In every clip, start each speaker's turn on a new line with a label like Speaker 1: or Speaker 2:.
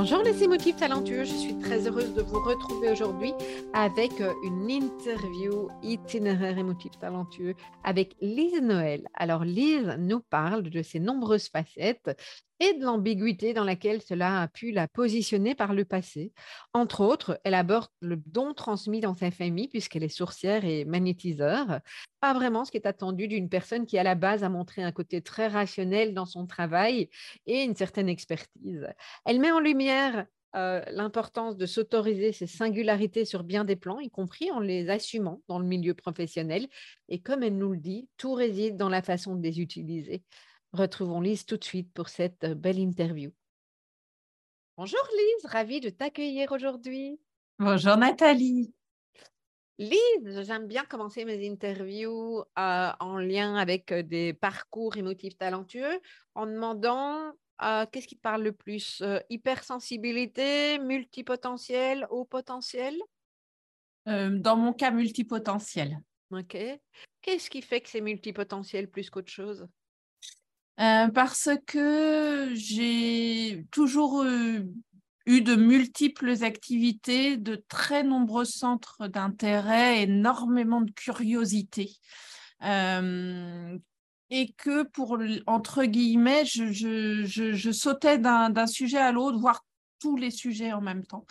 Speaker 1: Bonjour les émotifs talentueux, je suis très heureuse de vous retrouver aujourd'hui avec euh, une interview itinéraire émotif talentueux avec Lise Noël. Alors Lise nous parle de ses nombreuses facettes et de l'ambiguïté dans laquelle cela a pu la positionner par le passé. Entre autres, elle aborde le don transmis dans sa famille puisqu'elle est sourcière et magnétiseur. Pas vraiment ce qui est attendu d'une personne qui à la base a montré un côté très rationnel dans son travail et une certaine expertise. Elle met en lumière euh, l'importance de s'autoriser ses singularités sur bien des plans, y compris en les assumant dans le milieu professionnel. Et comme elle nous le dit, tout réside dans la façon de les utiliser. Retrouvons Lise tout de suite pour cette belle interview. Bonjour Lise, ravie de t'accueillir aujourd'hui.
Speaker 2: Bonjour Nathalie.
Speaker 1: Lise, j'aime bien commencer mes interviews euh, en lien avec des parcours émotifs talentueux en demandant qu'est-ce qui te parle le plus Hypersensibilité, multipotentiel, haut potentiel?
Speaker 2: Dans mon cas, multipotentiel.
Speaker 1: Ok. Qu'est-ce qui fait que c'est multipotentiel plus qu'autre chose?
Speaker 2: Euh, parce que j'ai toujours eu de multiples activités, de très nombreux centres d'intérêt, énormément de curiosité. Euh, et que pour, entre guillemets, je, sautais d'un sujet à l'autre, voire tous les sujets en même temps.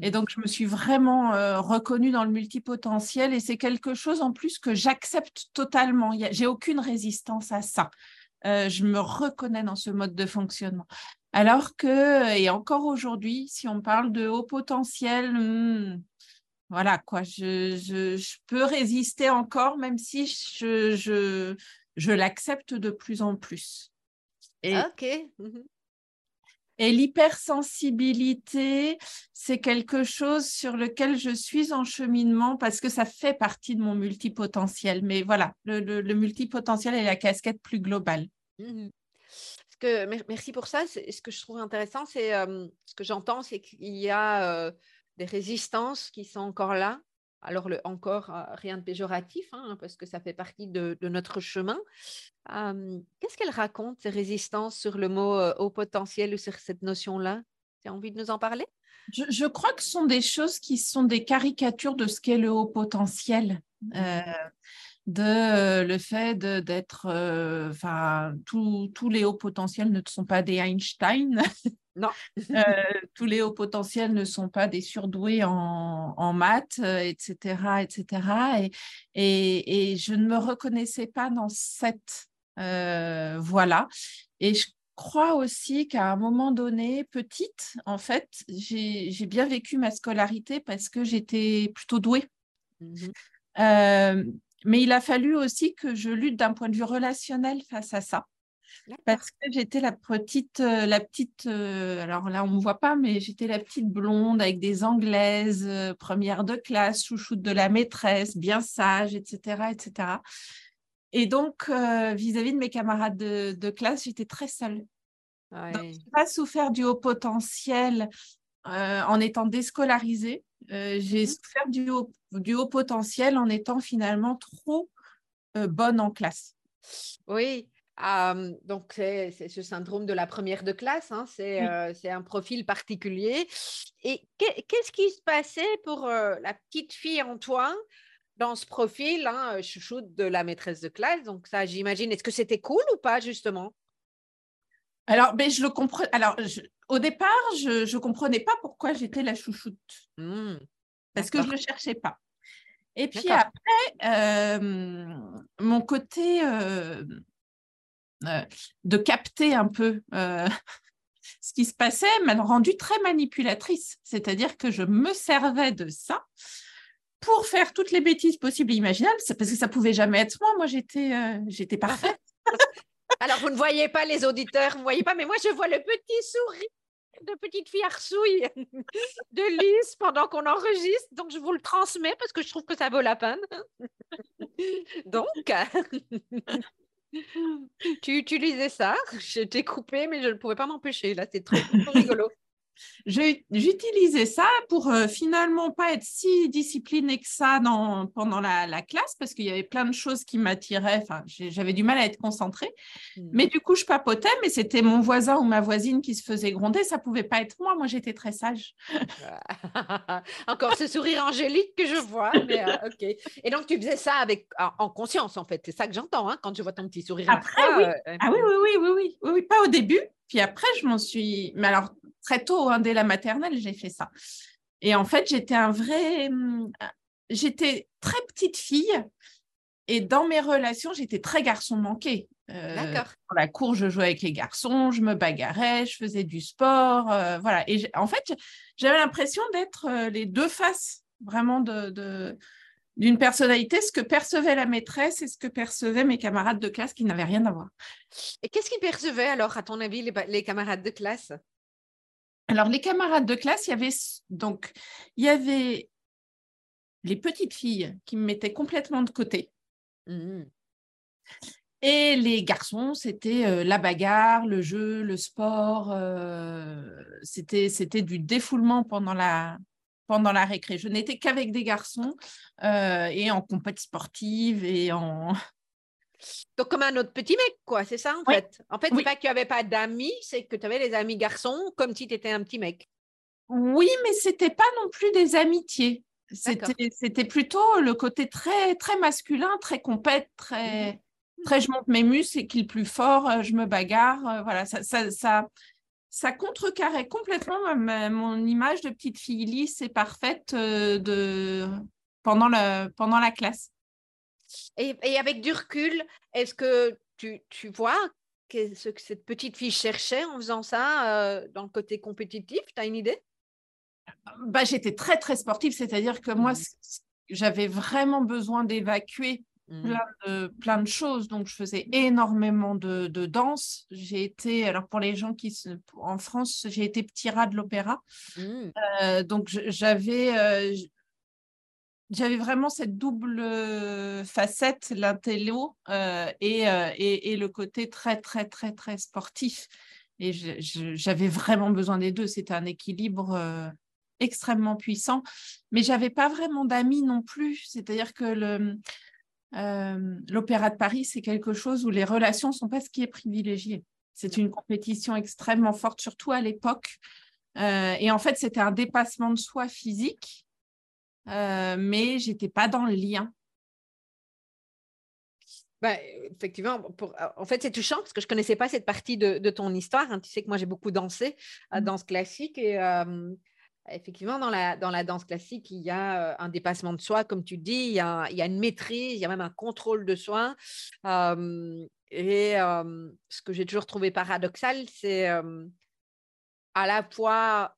Speaker 2: Et mmh. donc, je me suis vraiment euh, reconnue dans le multipotentiel et c'est quelque chose en plus que j'accepte totalement. J'ai aucune résistance à ça. Euh, je me reconnais dans ce mode de fonctionnement. Alors que, et encore aujourd'hui, si on parle de haut potentiel, hmm, voilà quoi, je, peux résister encore, même si je, l'accepte de plus en plus.
Speaker 1: Et, ok.
Speaker 2: Et l'hypersensibilité, c'est quelque chose sur lequel je suis en cheminement parce que ça fait partie de mon multipotentiel. Mais voilà, le, multipotentiel est la casquette plus globale.
Speaker 1: Mmh merci pour ça. Ce que je trouve intéressant, c'est ce que j'entends, c'est qu'il y a des résistances qui sont encore là. Alors, le, encore, rien de péjoratif, hein, parce que ça fait partie de, notre chemin. Qu'est-ce qu'elle raconte, ces résistances sur le mot haut potentiel ou sur cette notion-là? Tu as envie de nous en parler?
Speaker 2: Je, crois que ce sont des choses qui sont des caricatures de ce qu'est le haut potentiel. Mmh de le fait d'être, enfin, tous les hauts potentiels ne sont pas des Einstein.
Speaker 1: Non.
Speaker 2: tous les hauts potentiels ne sont pas des surdoués en, en maths, etc., etc. Et, et, je ne me reconnaissais pas dans cette voie-là. Et je crois aussi qu'à un moment donné, petite, en fait, j'ai bien vécu ma scolarité parce que j'étais plutôt douée. Mmh mais il a fallu aussi que je lutte d'un point de vue relationnel face à ça. Parce que j'étais la petite, euh, la petite, euh, alors là on ne me voit pas, mais j'étais la petite blonde avec des anglaises, euh, première de classe, chouchoute de la maîtresse, bien sage, etc. etc. Et donc, vis-à-vis de mes camarades de, classe, j'étais très seule. je n'ai pas souffert du haut potentiel en étant déscolarisée. J'ai mmh souffert du haut, du haut potentiel en étant finalement trop bonne en classe.
Speaker 1: Oui, donc c'est ce syndrome de la première de classe, hein, c'est un profil particulier. Et qu'est-ce qui se passait pour la petite fille en toi dans ce profil, hein, chouchoute de la maîtresse de classe? Donc ça, j'imagine, est-ce que c'était cool ou pas justement?
Speaker 2: Alors, ben, je le comprends. Alors, au départ, je ne comprenais pas pourquoi j'étais la chouchoute. Mmh. parce que je ne le cherchais pas. Et puis après, mon côté de capter un peu ce qui se passait m'a rendue très manipulatrice. C'est-à-dire que je me servais de ça pour faire toutes les bêtises possibles et imaginables, parce que ça pouvait jamais être moi. Moi, j'étais j'étais parfaite.
Speaker 1: Alors, vous ne voyez pas les auditeurs, vous ne voyez pas, mais moi, je vois le petit sourire de petite fille arsouille de Lise pendant qu'on enregistre. Donc, je vous le transmets parce que je trouve que ça vaut la peine. Donc, tu utilisais ça. Je t'ai mais je ne pouvais pas m'empêcher. Là, c'est trop rigolo.
Speaker 2: J'utilisais ça pour euh, finalement pas être si disciplinée que ça dans, pendant la, classe parce qu'il y avait plein de choses qui m'attiraient. Enfin, j'avais du mal à être concentrée. Hmm. Mais du coup, je papotais, mais c'était mon voisin ou ma voisine qui se faisait gronder. Ça pouvait pas être moi. Moi, j'étais très sage.
Speaker 1: Encore ce sourire angélique que je vois. Mais, euh, ok. Et donc, tu faisais ça avec, en, conscience, en fait. C'est ça que j'entends hein, quand je vois ton petit sourire.
Speaker 2: Après, oui. Euh, ah oui, oui, oui, oui, oui, oui, oui. Pas au début. Puis après, je m'en suis. Mais alors, très tôt, hein, dès la maternelle, j'ai fait ça. Et en fait, j'étais un vrai. Hum, j'étais très petite fille. Et dans mes relations, j'étais très garçon manqué.
Speaker 1: Euh, D'accord.
Speaker 2: Dans la cour, je jouais avec les garçons, je me bagarrais, je faisais du sport. Euh, voilà. Et en fait, j'avais l'impression d'être euh, les deux faces vraiment de, d'une personnalité, ce que percevait la maîtresse et ce que percevaient mes camarades de classe qui n'avaient rien à voir.
Speaker 1: Et qu'est-ce qu'ils percevaient alors, à ton avis, les camarades de classe?
Speaker 2: Alors, les camarades de classe, il y avait donc il y avait les petites filles qui me mettaient complètement de côté. Mmh. Et les garçons, c'était euh, la bagarre, le jeu, le sport. Euh, c'était, c'était du défoulement pendant la, pendant la récré. Je n'étais qu'avec des garçons euh, et en compétition sportive et en,
Speaker 1: donc, comme un autre petit mec, quoi, c'est ça en fait. En fait, c'est pas que tu n'avais pas d'amis, c'est que tu avais les amis garçons comme si tu étais un petit mec.
Speaker 2: Oui, mais c'était pas non plus des amitiés. C'était plutôt le côté très, très masculin, très compète, très, mmh. très je monte mes muscles et qu'il plus fort, euh, je me bagarre. Euh, voilà, ça, ça, ça, ça contrecarrait complètement mon image de petite fille lisse et parfaite euh, de, pendant, le, pendant la classe.
Speaker 1: Et, avec du recul, est-ce que tu, tu vois ce que cette petite fille cherchait en faisant ça euh, dans le côté compétitif? Tu as une idée?
Speaker 2: Bah, J'étais très, très sportive, c'est-à-dire que moi, mmh. j'avais vraiment besoin d'évacuer mmh. plein, de, plein de choses. Donc, je faisais énormément de, de danse. J'ai été, alors pour les gens qui, en France, j'ai été petit rat de l'opéra. Mmh. Euh, donc, j'avais, euh, j'avais vraiment cette double euh, facette, l'intello euh, et, euh, et, le côté très, très, très, très sportif. Et j'avais vraiment besoin des deux. C'était un équilibre extrêmement puissant. Mais j'avais pas vraiment d'amis non plus. C'est-à-dire que l'Opéra de Paris, c'est quelque chose où les relations sont pas ce qui est privilégié. C'est une compétition extrêmement forte, surtout à l'époque. et en fait, c'était un dépassement de soi physique euh, mais j'étais pas dans le lien.
Speaker 1: Ben, effectivement, pour, en fait, c'est touchant parce que je connaissais pas cette partie de, de ton histoire. Hein. Tu sais que moi, j'ai beaucoup dansé à mmh. danse classique et effectivement, dans la, dans la danse classique, il y a un dépassement de soi, comme tu dis, il y a, il y a une maîtrise, il y a même un contrôle de soi. et ce que j'ai toujours trouvé paradoxal, c'est à la fois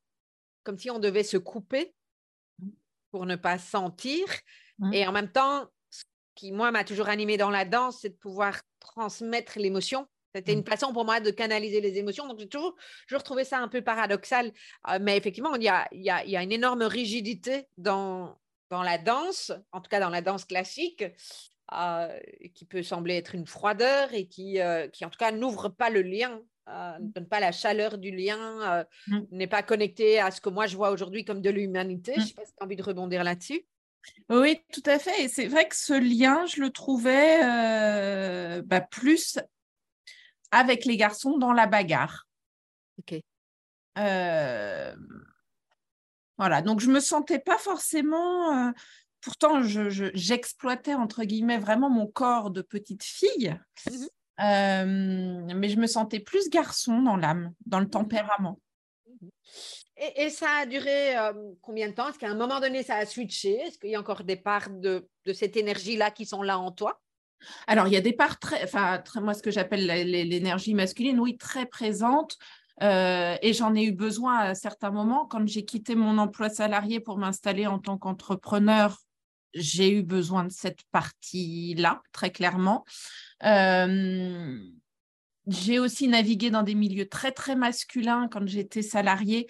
Speaker 1: comme si on devait se couper pour ne pas sentir. Mmh. Et en même temps, ce qui, moi, m'a toujours animé dans la danse, c'est de pouvoir transmettre l'émotion. C'était une mmh. façon pour moi de canaliser les émotions. Donc, j'ai toujours, toujours trouvé ça un peu paradoxal. Euh, mais effectivement, il y a, il, y a, il y a, une énorme rigidité dans, dans la danse, en tout cas dans la danse classique, euh, qui peut sembler être une froideur et qui, euh, qui en tout cas, n'ouvre pas le lien euh, ne donne pas la chaleur du lien, euh, mm. n'est pas connecté à ce que moi je vois aujourd'hui comme de l'humanité. Mm. Je ne sais pas si tu as envie de rebondir là-dessus.
Speaker 2: Oui, tout à fait. Et c'est vrai que ce lien, je le trouvais euh, bah, plus avec les garçons dans la bagarre.
Speaker 1: Ok.
Speaker 2: Voilà, donc je me sentais pas forcément. pourtant, j'exploitais entre guillemets vraiment mon corps de petite fille. Mmh mais je me sentais plus garçon dans l'âme, dans le tempérament.
Speaker 1: Et, ça a duré euh, combien de temps? Est-ce qu'à un moment donné, ça a switché? Est-ce qu'il y a encore des parts de, cette énergie-là qui sont là en toi?
Speaker 2: Alors, il y a des parts très, enfin, moi, ce que j'appelle l'énergie masculine, oui, très présente. Euh, et j'en ai eu besoin à certains moments. Quand j'ai quitté mon emploi salarié pour m'installer en tant qu'entrepreneur, j'ai eu besoin de cette partie-là, très clairement. Euh, j'ai aussi navigué dans des milieux très, très masculins quand j'étais salariée.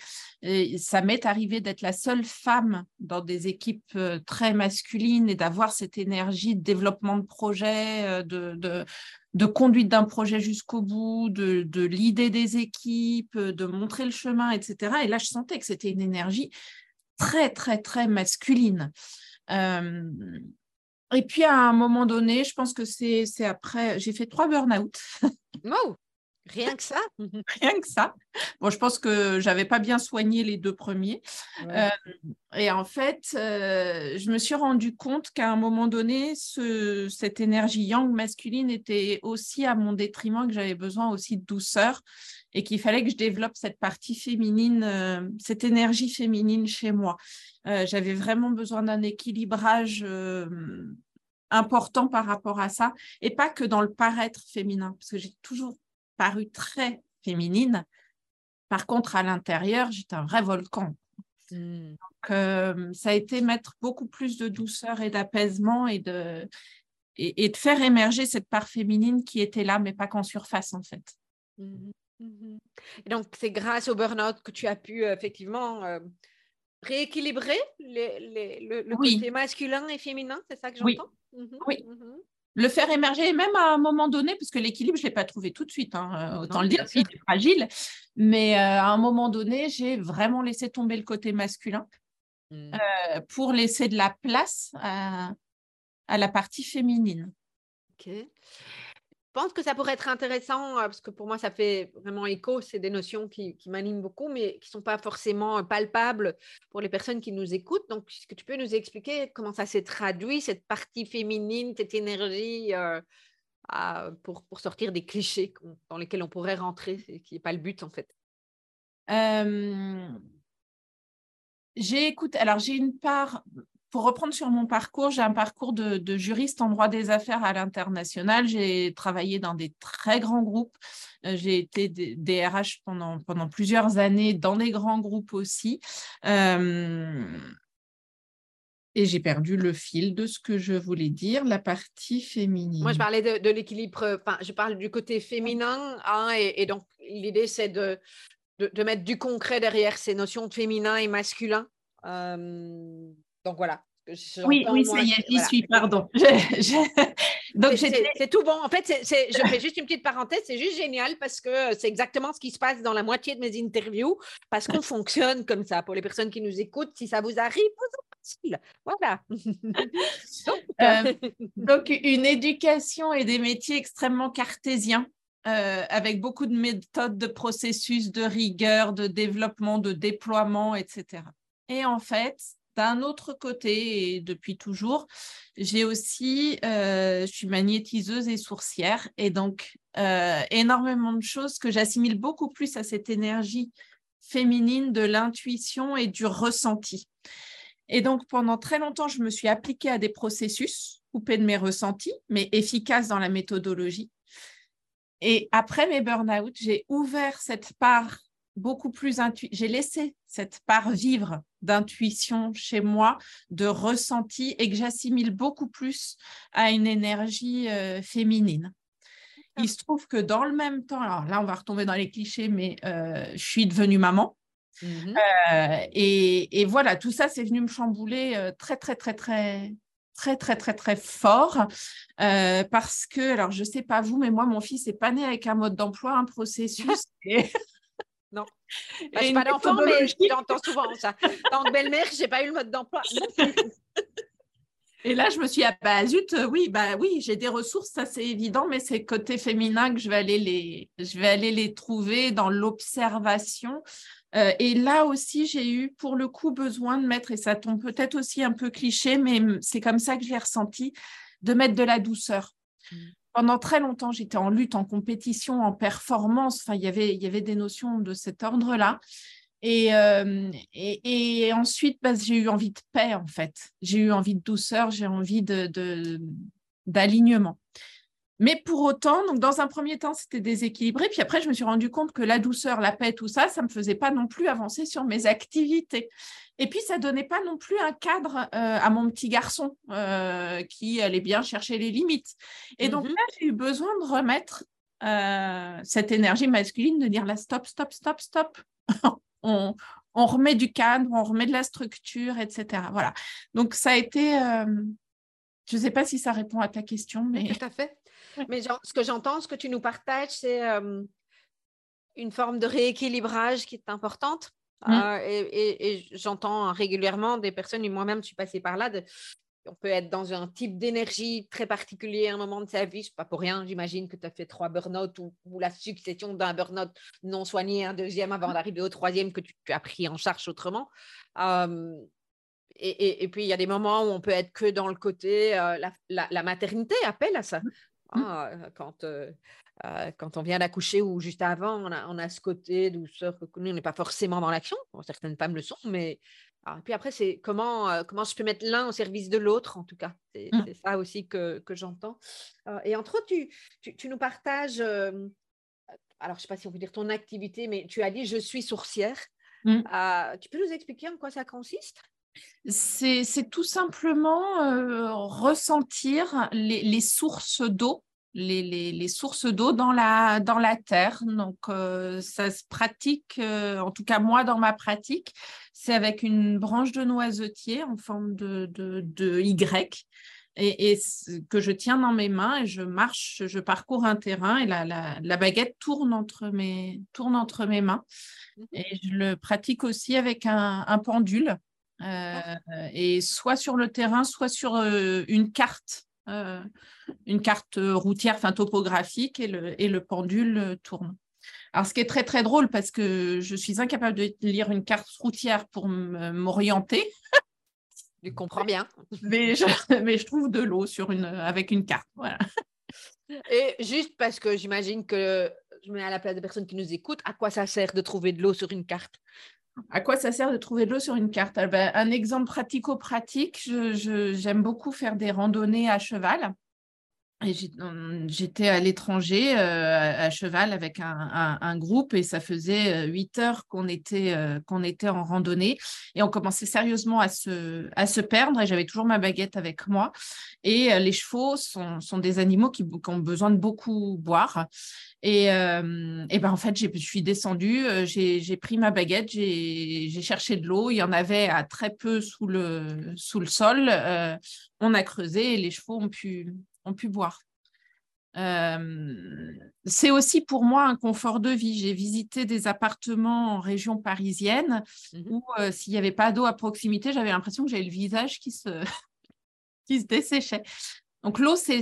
Speaker 2: Ça m'est arrivé d'être la seule femme dans des équipes euh, très masculines et d'avoir cette énergie de développement de projet, euh, de, de, conduite d'un projet jusqu'au bout, de, de l'idée des équipes, de montrer le chemin, etc. Et là, je sentais que c'était une énergie très, très, très masculine. Euh, et puis à un moment donné, je pense que c'est après, j'ai fait trois burn-out.
Speaker 1: Wow. Rien que ça?
Speaker 2: Rien que ça. Bon, je pense que j'avais pas bien soigné les deux premiers. Euh, et en fait, euh, je me suis rendu compte qu'à un moment donné, ce, cette énergie yang masculine était aussi à mon détriment, que j'avais besoin aussi de douceur et qu'il fallait que je développe cette partie féminine, euh, cette énergie féminine chez moi. j'avais vraiment besoin d'un équilibrage important par rapport à ça et pas que dans le paraître féminin, parce que j'ai toujours paru très féminine. Par contre, à l'intérieur, j'étais un vrai volcan. Hmm. Donc, euh, ça a été mettre beaucoup plus de douceur et d'apaisement et de, et, de faire émerger cette part féminine qui était là, mais pas qu'en surface, en fait.
Speaker 1: Mhm. Et donc, c'est grâce au burn-out que tu as pu effectivement euh, rééquilibrer les, le, côté masculin et féminin, c'est ça que j'entends?
Speaker 2: Oui. Mhm. oui le faire émerger, même à un moment donné, parce que l'équilibre, je ne l'ai pas trouvé tout de suite, hein, euh, autant le dire, il est fragile, mais euh, à un moment donné, j'ai vraiment laissé tomber le côté masculin mmh. euh, pour laisser de la place à, à la partie féminine.
Speaker 1: Ok pense que ça pourrait être intéressant, parce que pour moi, ça fait vraiment écho. C'est des notions qui, m'animent beaucoup, mais qui ne sont pas forcément palpables pour les personnes qui nous écoutent. Donc, est-ce que tu peux nous expliquer comment ça s'est traduit, cette partie féminine, cette énergie pour, pour, sortir des clichés dans lesquels on pourrait rentrer, et qui n'est pas le but, en fait?
Speaker 2: J'ai écouté, alors j'ai une part pour reprendre sur mon parcours, j'ai un parcours de, juriste en droit des affaires à l'international. J'ai travaillé dans des très grands groupes. Euh, j'ai été DRH pendant, pendant plusieurs années dans des grands groupes aussi. Euh, et j'ai perdu le fil de ce que je voulais dire, la partie féminine.
Speaker 1: Moi, je parlais de, l'équilibre, enfin, je parle du côté féminin, hein, et, donc l'idée, c'est de, de, mettre du concret derrière ces notions de féminin et masculin. Euh, donc voilà.
Speaker 2: Oui, oui, ça y est, j'y suis, pardon.
Speaker 1: Donc c'est tout bon. En fait, je fais juste une petite parenthèse, c'est juste génial parce que c'est exactement ce qui se passe dans la moitié de mes interviews, parce qu'on fonctionne comme ça. Pour les personnes qui nous écoutent, si ça vous arrive, vous facile. Voilà.
Speaker 2: Euh, donc, une éducation et des métiers extrêmement cartésiens. Euh, avec beaucoup de méthodes, de processus, de rigueur, de développement, de déploiement, etc. Et en fait, d'un autre côté, et depuis toujours, j'ai aussi, euh, je suis magnétiseuse et sourcière, et donc euh, énormément de choses que j'assimile beaucoup plus à cette énergie féminine de l'intuition et du ressenti. Et donc pendant très longtemps, je me suis appliquée à des processus coupés de mes ressentis, mais efficaces dans la méthodologie. Et après mes burn-out, j'ai ouvert cette part beaucoup plus J'ai laissé cette part vivre d'intuition chez moi, de ressenti, et que j'assimile beaucoup plus à une énergie euh, féminine. Il se trouve que dans le même temps, alors là, on va retomber dans les clichés, mais euh, je suis devenue maman. Mmh euh, et, et, voilà, tout ça, c'est venu me chambouler très, très, très, très, très, très, très, très fort. parce que, alors, je ne sais pas vous, mais moi, mon fils n'est pas né avec un mode d'emploi, un processus. et
Speaker 1: non. Bah, je n'ai pas d'enfant, mais j'entends souvent ça. Tant que belle-mère, je n'ai pas eu le mode d'emploi.
Speaker 2: Et là, je me suis dit, ah, bah, zut, euh, oui, bah oui, j'ai des ressources, ça c'est évident, mais c'est côté féminin que je vais aller les, je vais aller les trouver dans l'observation. Euh, et là aussi, j'ai eu pour le coup besoin de mettre, et ça tombe peut-être aussi un peu cliché, mais c'est comme ça que je l'ai ressenti, de mettre de la douceur. Pendant très longtemps, j'étais en lutte, en compétition, en performance. Enfin, il y avait, il y avait des notions de cet ordre-là. Et, euh, et, ensuite, bah, j'ai eu envie de paix, en fait. J'ai eu envie de douceur, j'ai envie d'alignement. De, mais pour autant, donc dans un premier temps, c'était déséquilibré. Puis après, je me suis rendu compte que la douceur, la paix, tout ça, ça ne me faisait pas non plus avancer sur mes activités. Et puis, ça ne donnait pas non plus un cadre euh, à mon petit garçon euh, qui allait bien chercher les limites. Et donc mhm. là, j'ai eu besoin de remettre euh, cette énergie masculine, de dire là, stop, stop, stop, stop. on, on, remet du cadre, on remet de la structure, etc. Voilà. Donc, ça a été... je ne sais pas si ça répond à ta question, mais...
Speaker 1: Tout à fait. Mais ce que j'entends, ce que tu nous partages, c'est une forme de rééquilibrage qui est importante. Mmh. Euh, et, j'entends régulièrement des personnes, et moi-même, je suis passée par là, on peut être dans un type d'énergie très particulier à un moment de sa vie. pas pour rien, j'imagine que tu as fait trois burn-out ou, la succession d'un burn-out non soigné, un deuxième avant d'arriver au troisième que tu, as pris en charge autrement. et, puis, il y a des moments où on peut être que dans le côté, euh, la, la, maternité appelle à ça. Mmh. Ah, euh, quand, euh, euh, quand on vient d'accoucher ou juste avant, on a, on a ce côté douceur que nous, on n'est pas forcément dans l'action. certaines femmes le sont, mais ah, puis après, c'est comment, comment je peux mettre l'un au service de l'autre, en tout cas. C'est mmh. ça aussi que, que j'entends. et entre autres, tu, tu, nous partages, alors je ne sais pas si on peut dire ton activité, mais tu as dit je suis sourcière. Mmh. tu peux nous expliquer en quoi ça consiste?
Speaker 2: C'est tout simplement euh, ressentir les, sources d'eau, les, sources d'eau dans la, dans la terre. Donc, euh, ça se pratique, euh, en tout cas moi dans ma pratique, c'est avec une branche de noisetier en forme de, de, Y. Et, que je tiens dans mes mains et je marche, je parcours un terrain et la, la, baguette tourne entre mes, tourne entre mes mains. Mmh et je le pratique aussi avec un pendule euh, et soit sur le terrain, soit sur euh, une carte, euh, une carte routière, enfin topographique, et le, et le pendule tourne. Alors, ce qui est très, très drôle, parce que je suis incapable de lire une carte routière pour m'orienter.
Speaker 1: Tu comprends bien.
Speaker 2: mais, je, mais je trouve de l'eau sur une, avec une carte. Voilà.
Speaker 1: Et juste parce que j'imagine que je mets à la place des personnes qui nous écoutent, à quoi ça sert de trouver de l'eau sur une carte?
Speaker 2: À quoi ça sert de trouver de l'eau sur une carte? Ah ben, Un exemple pratico-pratique, j'aime beaucoup faire des randonnées à cheval. J'étais à l'étranger euh, à cheval avec un, groupe et ça faisait euh, huit heures qu'on était, euh, qu'on était en randonnée et on commençait sérieusement à se, à se perdre et j'avais toujours ma baguette avec moi. Et les chevaux sont, sont des animaux qui, ont besoin de beaucoup boire. Et, et ben en fait, je suis descendue, j'ai pris ma baguette, j'ai cherché de l'eau. Il y en avait à très peu sous le, sous le sol. on a creusé et les chevaux ont pu, ont pu boire. Euh, c'est aussi pour moi un confort de vie. J'ai visité des appartements en région parisienne mmh où euh, s'il n'y avait pas d'eau à proximité, j'avais l'impression que j'avais le visage qui se, qui se desséchait. Donc l'eau, c'est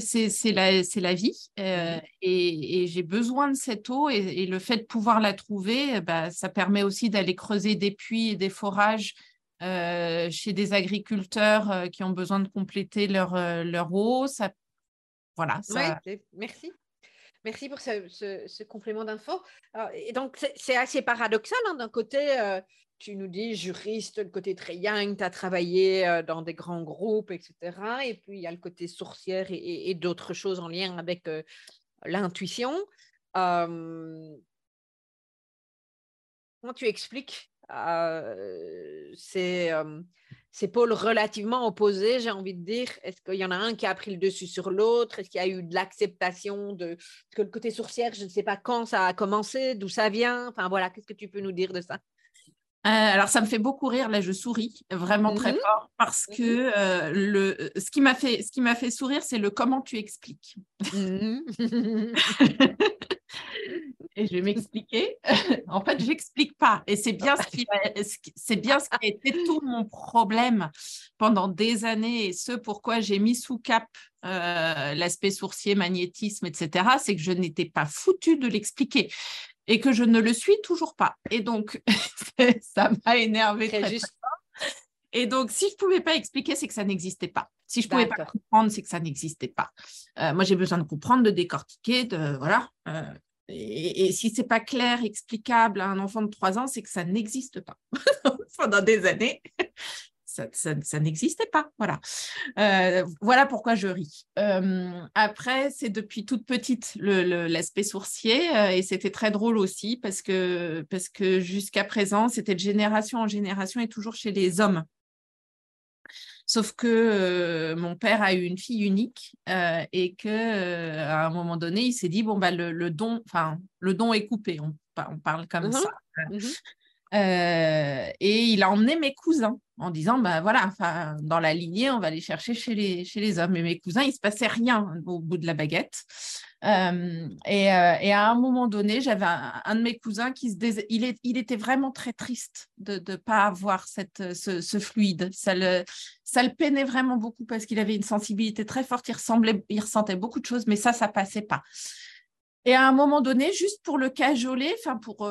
Speaker 2: la, la vie euh, mmh et, j'ai besoin de cette eau et, le fait de pouvoir la trouver, bah, ça permet aussi d'aller creuser des puits et des forages chez des agriculteurs qui ont besoin de compléter leur, leur eau. Ça voilà.
Speaker 1: merci. Merci pour ce, complément d'info. Et donc, c'est assez paradoxal. Hein, d'un côté, euh, tu nous dis juriste, le côté très young, tu as travaillé euh, dans des grands groupes, etc. Et puis, il y a le côté sourcière et, d'autres choses en lien avec euh, l'intuition. comment tu expliques c'est ces pôles relativement opposés, j'ai envie de dire. Est-ce qu'il y en a un qui a pris le dessus sur l'autre? Est-ce qu'il y a eu de l'acceptation de que le côté sourcière, je ne sais pas quand ça a commencé, d'où ça vient? Enfin voilà, qu'est-ce que tu peux nous dire de ça?
Speaker 2: Euh, alors, ça me fait beaucoup rire. Là, je souris vraiment très mmh fort parce que euh, le, ce qui m'a fait, ce qui m'a fait sourire, c'est le comment tu expliques. Mmh et je vais m'expliquer. en fait, j'explique pas. Et c'est bien ce qui, c'est bien ce qui a été tout mon problème pendant des années et ce pourquoi j'ai mis sous cap euh, l'aspect sourcier, magnétisme, etc. C'est que je n'étais pas foutue de l'expliquer et que je ne le suis toujours pas. Et donc, ça m'a énervé très. Et donc, si je ne pouvais pas expliquer, c'est que ça n'existait pas. Si je ne pouvais pas comprendre, c'est que ça n'existait pas. Euh, moi, j'ai besoin de comprendre, de décortiquer, de voilà. Euh, et, si ce n'est pas clair, explicable à un enfant de 3 ans, c'est que ça n'existe pas. Pendant des années, ça, n'existait pas. Voilà. Euh, voilà pourquoi je ris. Euh, après, c'est depuis toute petite l'aspect sourcier euh, et c'était très drôle aussi parce que, parce que jusqu'à présent, c'était de génération en génération et toujours chez les hommes. Sauf que euh, mon père a eu une fille unique euh, et que euh, à un moment donné, il s'est dit bon bah le, don, enfin le don est coupé. On, parle comme ça. Et il a emmené mes cousins en disant bah voilà, dans la lignée, on va aller chercher chez les, chez les hommes. Et mes cousins, il se passait rien au bout de la baguette. Euh, et, à un moment donné, j'avais un, de mes cousins qui se il, est, il, était vraiment très triste de ne pas avoir cette, ce, fluide. Ça le, ça le peinait vraiment beaucoup parce qu'il avait une sensibilité très forte. Il, ressemblait, il ressentait beaucoup de choses, mais ça, ça passait pas. Et à un moment donné, juste pour le cajoler, enfin pour,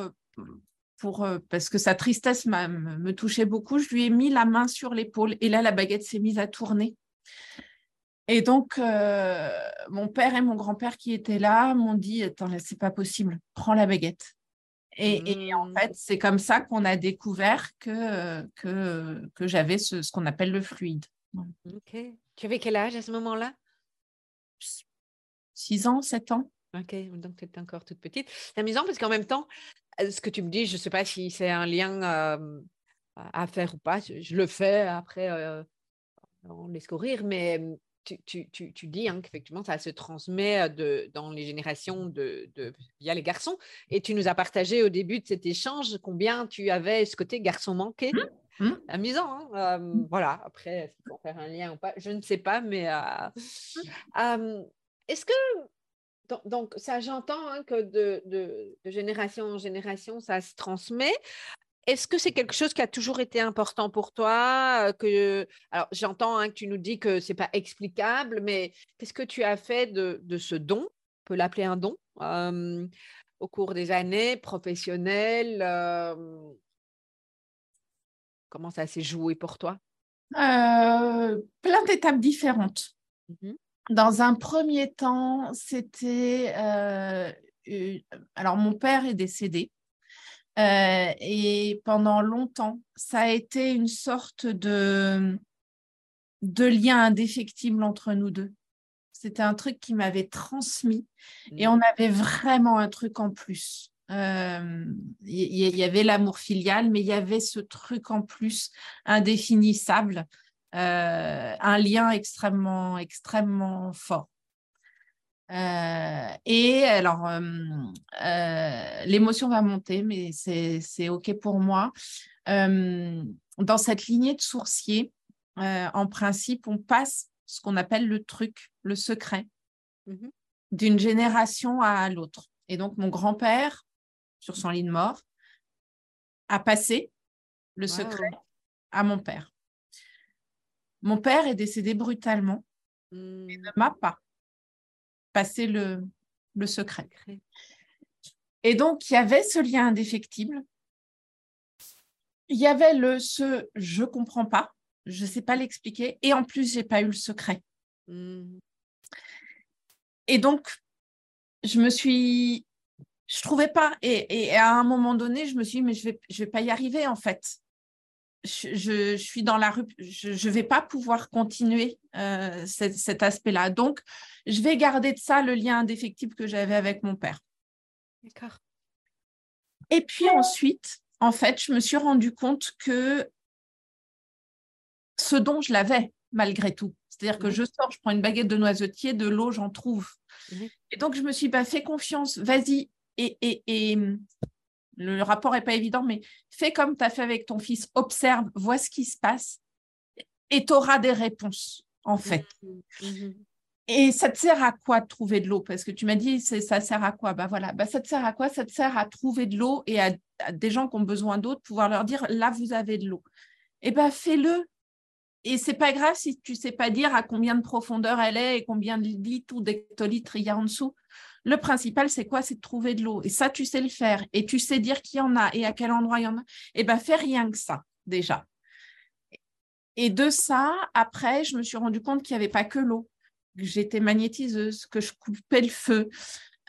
Speaker 2: pour, euh, parce que sa tristesse me touchait beaucoup, je lui ai mis la main sur l'épaule et là, la baguette s'est mise à tourner. Et donc, euh, mon père et mon grand-père qui étaient là m'ont dit Attends, c'est pas possible, prends la baguette. Et, en mmh. fait, c'est comme ça qu'on a découvert que, que, que j'avais ce, ce qu'on appelle le fluide.
Speaker 1: Ok. Tu avais quel âge à ce moment-là?
Speaker 2: 6 ans, 7 ans.
Speaker 1: Ok, donc tu étais encore toute petite. C'est amusant parce qu'en même temps, ce que tu me dis, je ne sais pas si c'est un lien à faire ou pas. Je, le fais après, euh, on laisse courir, mais tu, tu, tu, tu dis hein, qu'effectivement, ça se transmet de, dans les générations de, de, via les garçons. Et tu nous as partagé au début de cet échange combien tu avais ce côté garçon manqué. Mmh, mmh. Amusant, hein mmh. voilà. Après, pour faire un lien ou pas, je ne sais pas, mais est-ce que donc, ça, j'entends hein, que de, génération en génération, ça se transmet. Est-ce que c'est quelque chose qui a toujours été important pour toi que... Alors, j'entends hein, que tu nous dis que ce n'est pas explicable, mais qu'est-ce que tu as fait de, ce don On peut l'appeler un don au cours des années professionnelles Comment ça s'est joué pour toi?
Speaker 2: Euh, Plein d'étapes différentes. Mmh dans un premier temps, c'était... Euh, alors, mon père est décédé. Euh, et pendant longtemps, ça a été une sorte de, de lien indéfectible entre nous deux. C'était un truc qui m'avait transmis et mmh. on avait vraiment un truc en plus. Il euh, y, avait l'amour filial, mais il y avait ce truc en plus indéfinissable euh, un lien extrêmement, extrêmement fort. Euh, et alors, euh, l'émotion va monter, mais c'est OK pour moi. dans cette lignée de sourciers, en principe, on passe ce qu'on appelle le truc, le secret, mmh d'une génération à l'autre. Et donc, mon grand-père, sur son lit de mort, a passé le secret à mon père. Mon père est décédé brutalement et ne m'a pas passé le, secret. Et donc, il y avait ce lien indéfectible. Il y avait le ce je comprends pas, je ne sais pas l'expliquer, et en plus, j'ai pas eu le secret. Hmm. Et donc, je me suis, je trouvais pas, et, à un moment donné, je me suis dit, mais je vais, je vais pas y arriver en fait je, suis dans la rue, je ne vais pas pouvoir continuer euh, cet, aspect-là. Donc, je vais garder de ça le lien indéfectible que j'avais avec mon père. D'accord. Et puis ensuite, en fait, je me suis rendu compte que ce dont je l'avais malgré tout. C'est-à-dire que je sors, je prends une baguette de noisetier, de l'eau, j'en trouve. Mmh et donc, je me suis pas fait confiance. Vas-y. Et, et, et le rapport n'est pas évident, mais fais comme tu as fait avec ton fils, observe, vois ce qui se passe et tu auras des réponses, en fait. Mmh, mmh. Et ça te sert à quoi de trouver de l'eau? Parce que tu m'as dit, ça sert à quoi? Bah voilà, bah ça te sert à quoi? Ça te sert à trouver de l'eau et à, des gens qui ont besoin d'eau, de pouvoir leur dire, là, vous avez de l'eau. Et bien, fais-le. Et c'est pas grave si tu sais pas dire à combien de profondeur elle est et combien de litres ou d'hectolitres il y a en dessous. Le principal, c'est quoi? C'est de trouver de l'eau. Et ça, tu sais le faire. Et tu sais dire qu'il y en a et à quel endroit il y en a. Eh bien, fais rien que ça, déjà. Et de ça, après, je me suis rendu compte qu'il n'y avait pas que l'eau. J'étais magnétiseuse, que je coupais le feu.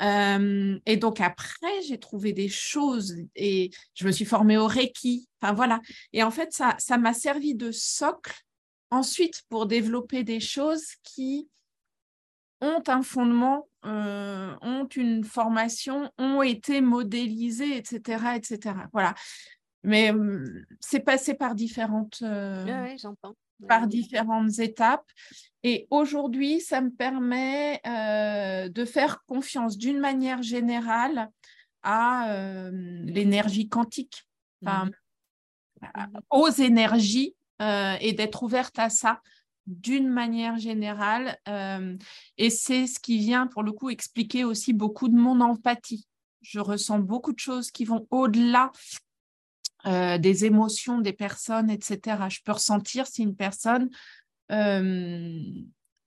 Speaker 2: Euh, et donc après, j'ai trouvé des choses et je me suis formée au Reiki. Enfin voilà. Et en fait, ça, ça m'a servi de socle ensuite pour développer des choses qui ont un fondement, euh, ont une formation, ont été modélisées, etc., etc. Voilà. Mais hum, c'est passé par différentes,
Speaker 1: euh,
Speaker 2: par différentes étapes. Et aujourd'hui, ça me permet euh, de faire confiance d'une manière générale à l'énergie quantique, mmh aux énergies et d'être ouverte à ça d'une manière générale. Euh, et c'est ce qui vient, pour le coup, expliquer aussi beaucoup de mon empathie. Je ressens beaucoup de choses qui vont au-delà euh, des émotions des personnes, etc. Je peux ressentir si une personne euh,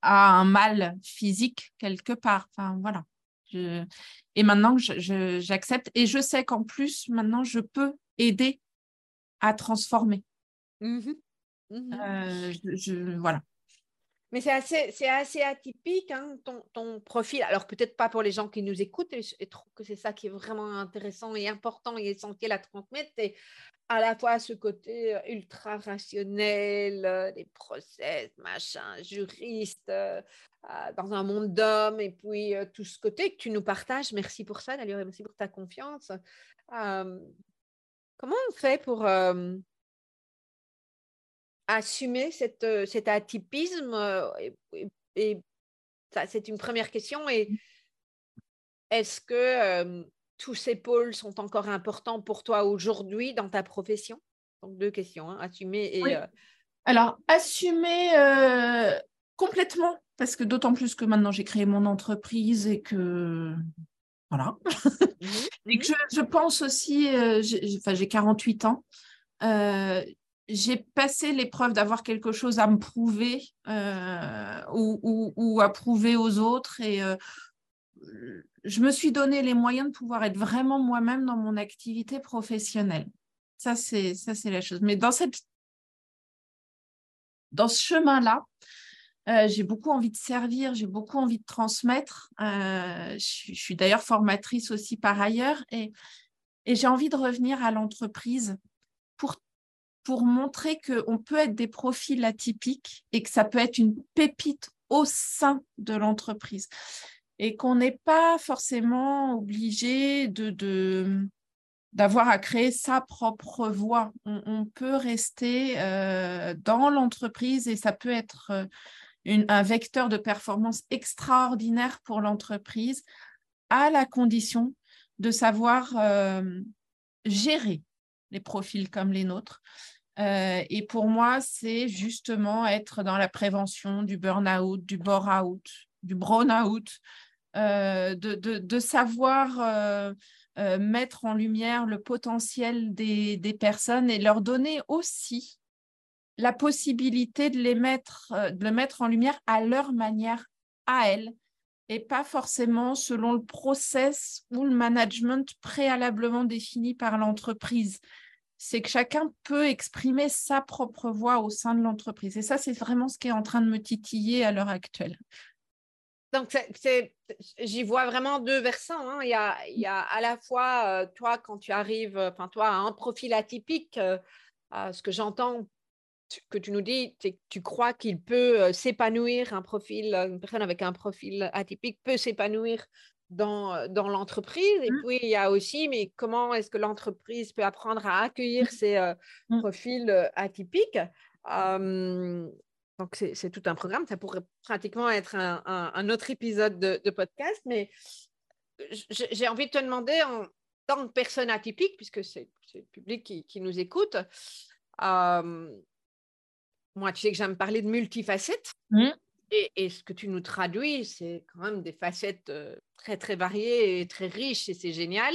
Speaker 2: a un mal physique quelque part. Enfin, voilà. Et maintenant, j'accepte. Et je sais qu'en plus, maintenant, je peux aider à transformer. Mmh Mmh euh, je, voilà.
Speaker 1: Mais c'est assez, c'est assez atypique, hein, ton, ton, profil. Alors, peut-être pas pour les gens qui nous écoutent, et je trouve que c'est ça qui est vraiment intéressant et important et essentiel à transmettre. C'est à la fois ce côté euh, ultra rationnel, euh, des process, machin, juriste, dans un monde d'hommes, et puis tout ce côté que tu nous partages. Merci pour ça, d'ailleurs, merci pour ta confiance. comment on fait pour assumer cette, euh, cet atypisme euh, et, ça, c'est une première question. Et mmh. est-ce que euh, tous ces pôles sont encore importants pour toi aujourd'hui dans ta profession? Donc, deux questions, hein, assumer et.
Speaker 2: Alors, assumer complètement, parce que d'autant plus que maintenant j'ai créé mon entreprise et que. Voilà. Mmh et que mmh je, je pense aussi, j'ai 48 ans j'ai passé l'épreuve d'avoir quelque chose à me prouver euh, ou, à prouver aux autres et euh, je me suis donné les moyens de pouvoir être vraiment moi-même dans mon activité professionnelle. Ça, c'est la chose. Mais dans cette dans ce chemin-là, euh, j'ai beaucoup envie de servir, j'ai beaucoup envie de transmettre. je, suis d'ailleurs formatrice aussi par ailleurs et, et j'ai envie de revenir à l'entreprise pour pour montrer qu'on peut être des profils atypiques et que ça peut être une pépite au sein de l'entreprise et qu'on n'est pas forcément obligé de, d'avoir à créer sa propre voie. On, peut rester euh, dans l'entreprise et ça peut être euh, un vecteur de performance extraordinaire pour l'entreprise à la condition de savoir euh, gérer les profils comme les nôtres, euh, et pour moi, c'est justement être dans la prévention du burn-out, du bore-out, du brown-out, euh, de, savoir euh, mettre en lumière le potentiel des, des, personnes et leur donner aussi la possibilité de les mettre, de le mettre en lumière à leur manière, à elles, et pas forcément selon le process ou le management préalablement défini par l'entreprise c'est que chacun peut exprimer sa propre voix au sein de l'entreprise. Et ça, c'est vraiment ce qui est en train de me titiller à l'heure actuelle.
Speaker 1: Donc, j'y vois vraiment deux versants. Hein. Il, y a, à la fois, euh, toi, quand tu arrives, enfin, toi, à un profil atypique, euh, ce que j'entends que tu nous dis, que tu crois qu'il peut euh, s'épanouir, un profil, une personne avec un profil atypique peut s'épanouir dans, dans l'entreprise. Et mmh. puis, il y a aussi, mais comment est-ce que l'entreprise peut apprendre à accueillir mmh. ces mmh. profils atypiques? Donc, c'est tout un programme. Ça pourrait pratiquement être un, un, autre épisode de, podcast. Mais j'ai envie de te demander, en tant que personne atypique, puisque c'est le public qui, qui, nous écoute, moi, tu sais que j'aime parler de multifacettes. Et, ce que tu nous traduis, c'est quand même des facettes très, très variées et très riches, et c'est génial,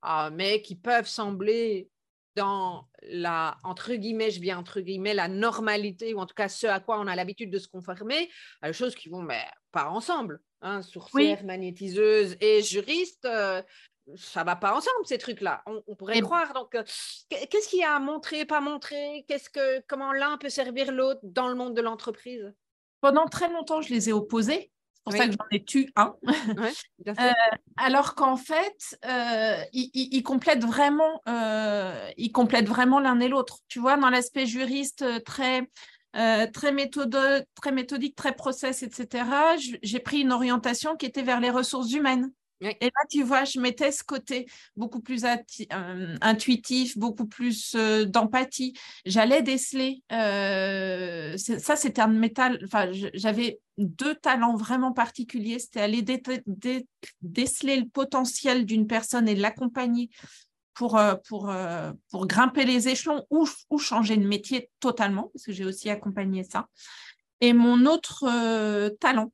Speaker 1: ah, mais qui peuvent sembler dans la, entre guillemets, je viens entre guillemets, la normalité, ou en tout cas ce à quoi on a l'habitude de se conformer, à des choses qui vont mais, pas ensemble. Hein, sourcière, magnétiseuse et juriste, ça va pas ensemble ces trucs-là. On, pourrait croire. Donc, qu'est-ce qu'il y a à montrer, pas montrer? Qu'est-ce que, comment l'un peut servir l'autre dans le monde de l'entreprise?
Speaker 2: Pendant très longtemps, je les ai opposés. C'est pour ça que j'en ai tué un. Euh, alors qu'en fait, euh, ils, complètent vraiment, euh, ils complètent vraiment l'un et l'autre. Tu vois, dans l'aspect juriste très, très, méthode, très méthodique, très process, etc., j'ai pris une orientation qui était vers les ressources humaines. Et là, tu vois, je mettais ce côté beaucoup plus euh, intuitif, beaucoup plus euh, d'empathie. J'allais déceler. Euh, ça, c'était un métal. Enfin, j'avais deux talents vraiment particuliers. C'était aller déceler le potentiel d'une personne et l'accompagner pour, pour, pour grimper les échelons ou, ou changer de métier totalement, parce que j'ai aussi accompagné ça. Et mon autre talent,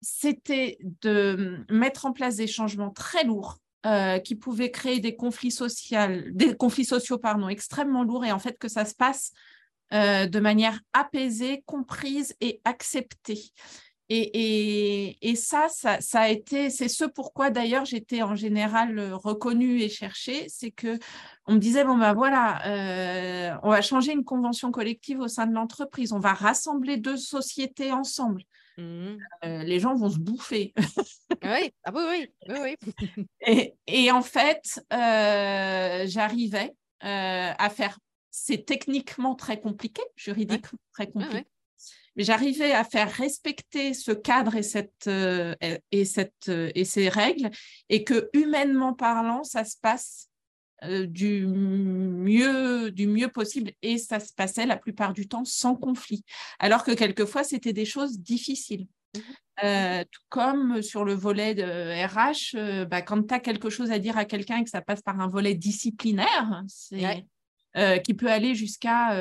Speaker 2: c'était de mettre en place des changements très lourds euh, qui pouvaient créer des conflits, des conflits sociaux extrêmement lourds et en fait que ça se passe euh, de manière apaisée, comprise et acceptée. Et, ça, ça, a été, c'est ce pourquoi d'ailleurs j'étais en général reconnue et cherchée, c'est que on me disait bon ben voilà, euh, on va changer une convention collective au sein de l'entreprise, on va rassembler deux sociétés ensemble. Mmh. Euh, les gens vont se bouffer.
Speaker 1: oui, ah oui, oui,
Speaker 2: oui. et, en fait, euh, j'arrivais euh, à faire, c'est techniquement très compliqué, juridiquement très compliqué, mais j'arrivais à faire respecter ce cadre et, cette, et, cette, et ces règles, et que humainement parlant, ça se passe euh, du, mieux, du mieux possible et ça se passait la plupart du temps sans conflit. Alors que quelquefois, c'était des choses difficiles. Mmh euh, tout comme sur le volet de RH, euh, bah, quand tu as quelque chose à dire à quelqu'un et que ça passe par un volet disciplinaire, qui peut aller jusqu'à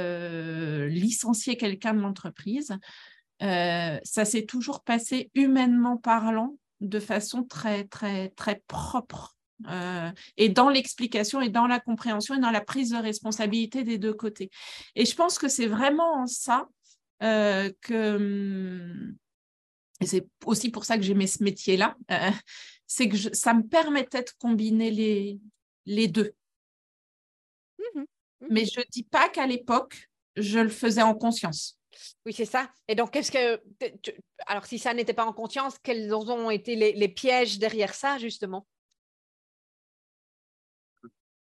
Speaker 2: licencier quelqu'un de l'entreprise, ça s'est toujours passé humainement parlant de façon très, très, très propre. Euh, et dans l'explication et dans la compréhension et dans la prise de responsabilité des deux côtés. Et je pense que c'est vraiment ça euh, que, et c'est aussi pour ça que j'aimais ce métier-là, euh, c'est que ça me permettait de combiner les, les deux. Mmh mmh Mais je ne dis pas qu'à l'époque, je le faisais en conscience.
Speaker 1: Oui, c'est ça. Et donc, qu'est-ce que. Alors, si ça n'était pas en conscience, quels ont été les pièges derrière ça, justement?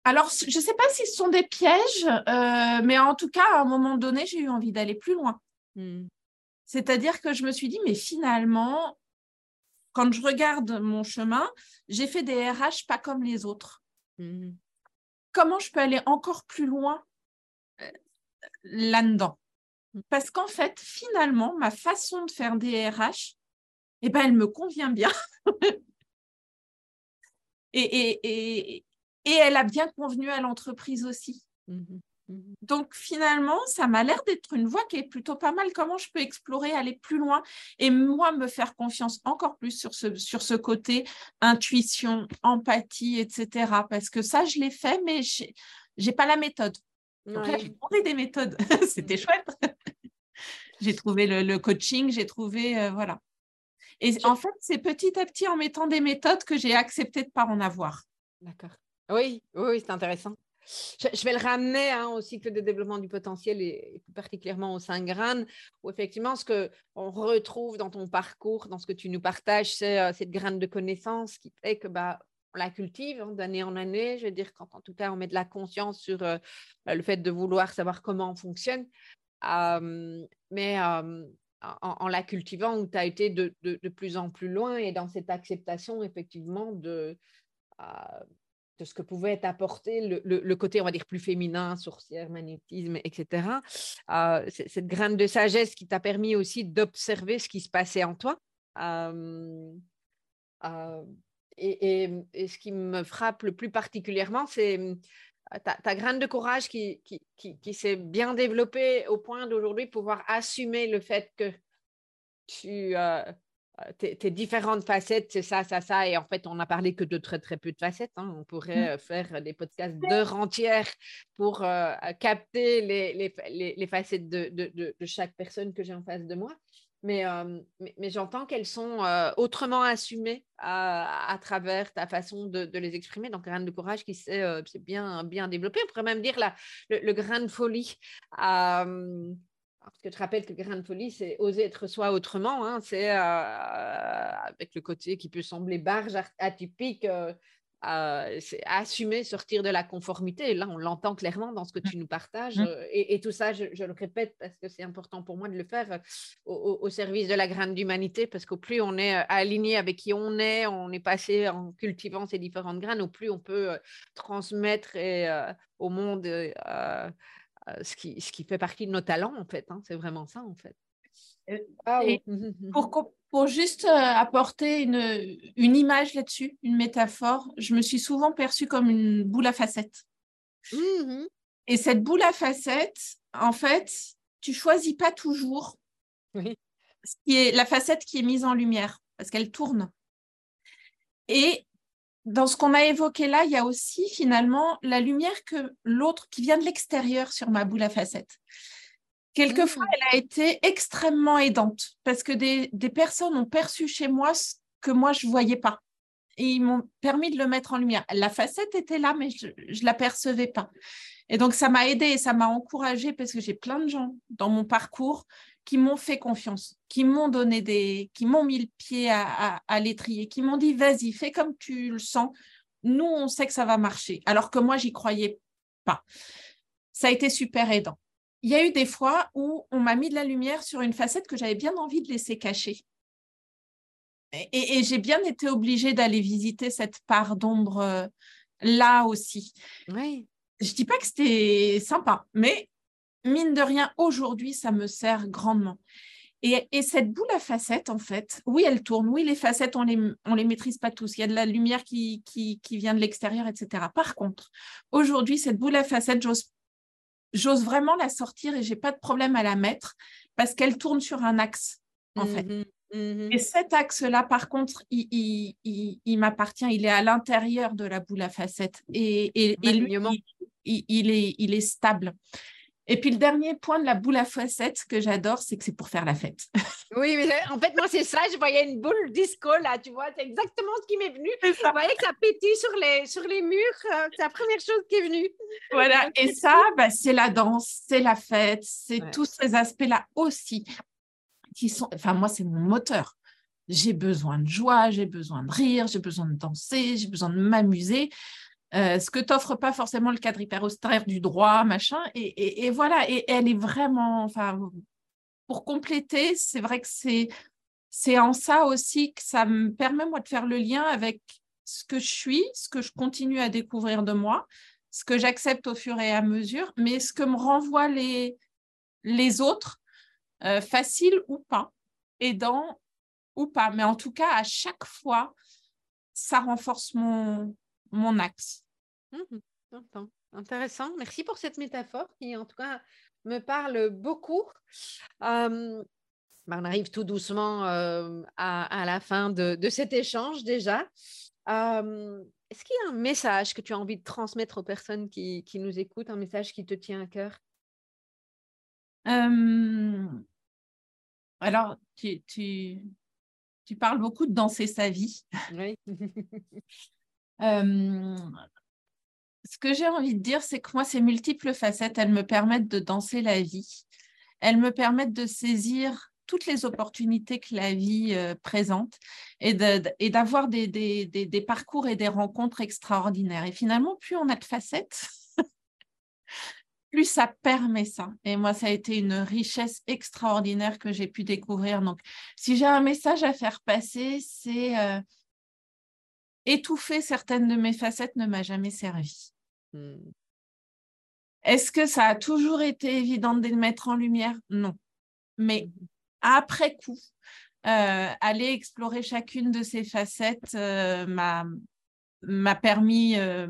Speaker 2: Alors, je ne sais pas si ce sont des pièges, euh, mais en tout cas, à un moment donné, j'ai eu envie d'aller plus loin. Hmm. C'est-à-dire que je me suis dit, mais finalement, quand je regarde mon chemin, j'ai fait des RH pas comme les autres. Hmm. Comment je peux aller encore plus loin euh, là-dedans? Hmm. Parce qu'en fait, finalement, ma façon de faire des RH, eh ben, elle me convient bien. et, et, et elle a bien convenu à l'entreprise aussi. Mmh mmh Donc finalement, ça m'a l'air d'être une voie qui est plutôt pas mal. Comment je peux explorer, aller plus loin et moi me faire confiance encore plus sur ce, sur ce côté intuition, empathie, etc. Parce que ça, je l'ai fait, mais je n'ai pas la méthode. Donc là, j'ai trouvé des méthodes. C'était chouette. j'ai trouvé le, coaching, j'ai trouvé, euh, voilà. Et en fait, c'est petit à petit en mettant des méthodes que j'ai accepté de ne pas en avoir.
Speaker 1: D'accord. Oui, oui, c'est intéressant. Je, vais le ramener hein, au cycle de développement du potentiel et, plus particulièrement au Saint-Grain, où effectivement, ce qu'on retrouve dans ton parcours, dans ce que tu nous partages, c'est euh, cette graine de connaissance qui fait que bah, on la cultive hein, d'année en année. Je veux dire, quand en tout cas on met de la conscience sur euh, le fait de vouloir savoir comment on fonctionne. mais en, la cultivant, où tu as été de, de, plus en plus loin et dans cette acceptation, effectivement, de de ce que pouvait apporter le, le, côté, on va dire, plus féminin, sorcière, magnétisme, etc. Euh, cette graine de sagesse qui t'a permis aussi d'observer ce qui se passait en toi. Euh, euh, et, et, ce qui me frappe le plus particulièrement, c'est ta, ta, graine de courage qui, qui, qui, qui s'est bien développée au point d'aujourd'hui pouvoir assumer le fait que tu euh, tes, différentes facettes, c'est ça, ça, ça. Et en fait, on n'a parlé que de très, très peu de facettes. Hein. On pourrait mmh. euh, faire des podcasts d'heures entières pour euh, capter les, les, les, facettes de, de, de, chaque personne que j'ai en face de moi. Mais, mais, j'entends qu'elles sont autrement assumées à, travers ta façon de, les exprimer. Donc, grain de courage qui s'est bien, bien développé. On pourrait même dire la, le, grain de folie parce que je rappelle que grain de folie, c'est oser être soi autrement. Hein. c'est euh, avec le côté qui peut sembler barge, atypique, euh, euh, c'est assumer, sortir de la conformité. Là, on l'entend clairement dans ce que tu nous partages. Mmh. Et, tout ça, je, le répète parce que c'est important pour moi de le faire au, service de la graine d'humanité, parce qu'au plus on est aligné avec qui on est, on est passé en cultivant ces différentes graines, au plus on peut transmettre au monde ce, qui, ce qui fait partie de nos talents, en fait. Hein. C'est vraiment ça, en fait.
Speaker 2: Euh, ah pour, pour, juste euh, apporter une, une image là-dessus, une métaphore, je me suis souvent perçue comme une boule à facettes. Mmh Et cette boule à facettes, en fait, tu choisis pas toujours oui. ce qui est la facette qui est mise en lumière parce qu'elle tourne. Et dans ce qu'on a évoqué là, il y a aussi finalement la lumière que l'autre qui vient de l'extérieur sur ma boule à facettes. Quelquefois, mmh. elle a été extrêmement aidante parce que des, personnes ont perçu chez moi ce que moi je ne voyais pas. Et ils m'ont permis de le mettre en lumière. La facette était là, mais je ne la percevais pas. Et donc, ça m'a aidé et ça m'a encouragé parce que j'ai plein de gens dans mon parcours qui m'ont fait confiance, qui m'ont donné des, qui m'ont mis le pied à, l'étrier, qui m'ont dit vas-y, fais comme tu le sens. Nous, on sait que ça va marcher, alors que moi, j'y croyais pas. Ça a été super aidant. Il y a eu des fois où on m'a mis de la lumière sur une facette que j'avais bien envie de laisser cacher. Et, j'ai bien été obligée d'aller visiter cette part d'ombre euh, là aussi. Oui. Je dis pas que c'était sympa, mais mine de rien, aujourd'hui, ça me sert grandement. Et, cette boule à facettes, en fait, oui, elle tourne. Oui, les facettes, on les, on les maîtrise pas tous. Il y a de la lumière qui, qui, vient de l'extérieur, etc. Par contre, aujourd'hui, cette boule à facettes, j'ose, vraiment la sortir et j'ai pas de problème à la mettre parce qu'elle tourne sur un axe, en fait. Mmh mmh et cet axe-là, par contre, il, il, m'appartient. Il est à l'intérieur de la boule à facettes. Et, et, et lui, il, est, il est stable. Et puis le dernier point de la boule à facettes que j'adore, c'est que c'est pour faire la fête.
Speaker 1: Oui, mais en fait, moi, c'est ça. Je voyais une boule disco là, tu vois. C'est exactement ce qui m'est venu. Je voyais que ça pétille sur les, sur les murs. Euh, c'est la première chose qui est venue.
Speaker 2: Voilà. Et ça, bah, c'est la danse, c'est la fête, c'est tous ces aspects-là aussi qui sont. Enfin, moi, c'est mon moteur. J'ai besoin de joie, j'ai besoin de rire, j'ai besoin de danser, j'ai besoin de m'amuser. Euh, ce que t'offre pas forcément le cadre hyper austère du droit, machin. Et, voilà, et elle est vraiment, enfin, pour compléter, c'est vrai que c'est en ça aussi que ça me permet moi de faire le lien avec ce que je suis, ce que je continue à découvrir de moi, ce que j'accepte au fur et à mesure, mais ce que me renvoient les autres, euh, facile ou pas, aidant ou pas. Mais en tout cas, à chaque fois, ça renforce mon axe.
Speaker 1: Mmh Intéressant. Merci pour cette métaphore qui, en tout cas, me parle beaucoup. Ben, on arrive tout doucement à, la fin de, cet échange déjà. Est-ce qu'il y a un message que tu as envie de transmettre aux personnes qui, nous écoutent, un message qui te tient à cœur?
Speaker 2: Alors, tu, tu, tu, parles beaucoup de danser sa vie. Oui. ce que j'ai envie de dire, c'est que moi, ces multiples facettes, elles me permettent de danser la vie. Elles me permettent de saisir toutes les opportunités que la vie euh, présente et d'avoir des, parcours et des rencontres extraordinaires. Et finalement, plus on a de facettes, plus ça permet ça. Et moi, ça a été une richesse extraordinaire que j'ai pu découvrir. Donc, si j'ai un message à faire passer, c'est euh, étouffer certaines de mes facettes ne m'a jamais servi. Mmh. Est-ce que ça a toujours été évident de les mettre en lumière? Non. Mais mmh après coup, euh, aller explorer chacune de ces facettes euh, m'a permis euh,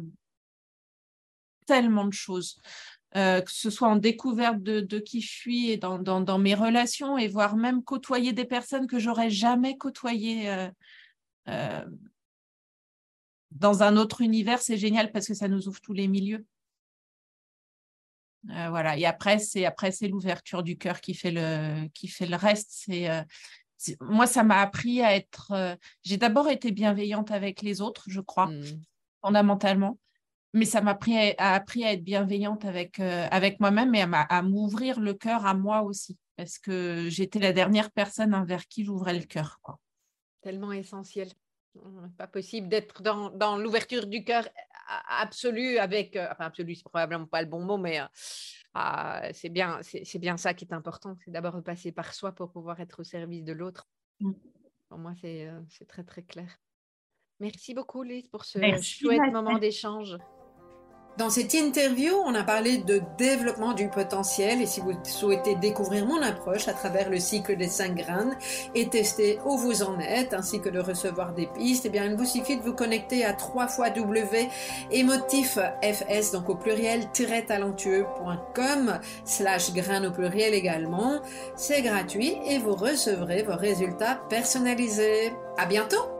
Speaker 2: tellement de choses. que ce soit en découverte de, qui je suis et dans, dans, mes relations, et voire même côtoyer des personnes que j'aurais jamais côtoyées dans un autre univers, c'est génial parce que ça nous ouvre tous les milieux. Euh, voilà. Et après, c'est après c'est l'ouverture du cœur qui fait le qui fait le reste. C'est euh, moi, ça m'a appris à être. Euh, j'ai d'abord été bienveillante avec les autres, je crois, mmh. fondamentalement. Mais ça m'a appris, à, appris à être bienveillante avec avec moi-même et à m'ouvrir le cœur à moi aussi. parce que j'étais la dernière personne envers qui j'ouvrais le cœur.
Speaker 1: Tellement essentiel. Pas possible d'être dans, dans l'ouverture du cœur absolue avec, euh, enfin absolue, c'est probablement pas le bon mot, mais euh, ah, c'est bien, c'est bien ça qui est important, c'est d'abord de passer par soi pour pouvoir être au service de l'autre. Mm. Pour moi, c'est très très clair. Merci beaucoup, Lise, pour ce chouette moment d'échange. Dans cette interview, on a parlé de développement du potentiel et si vous souhaitez découvrir mon approche à travers le cycle des cinq graines et tester où vous en êtes ainsi que de recevoir des pistes, eh bien, il vous suffit de vous connecter à 3 fois W fs donc au pluriel talentueux.com slash graines au pluriel également. C'est gratuit et vous recevrez vos résultats personnalisés. À bientôt!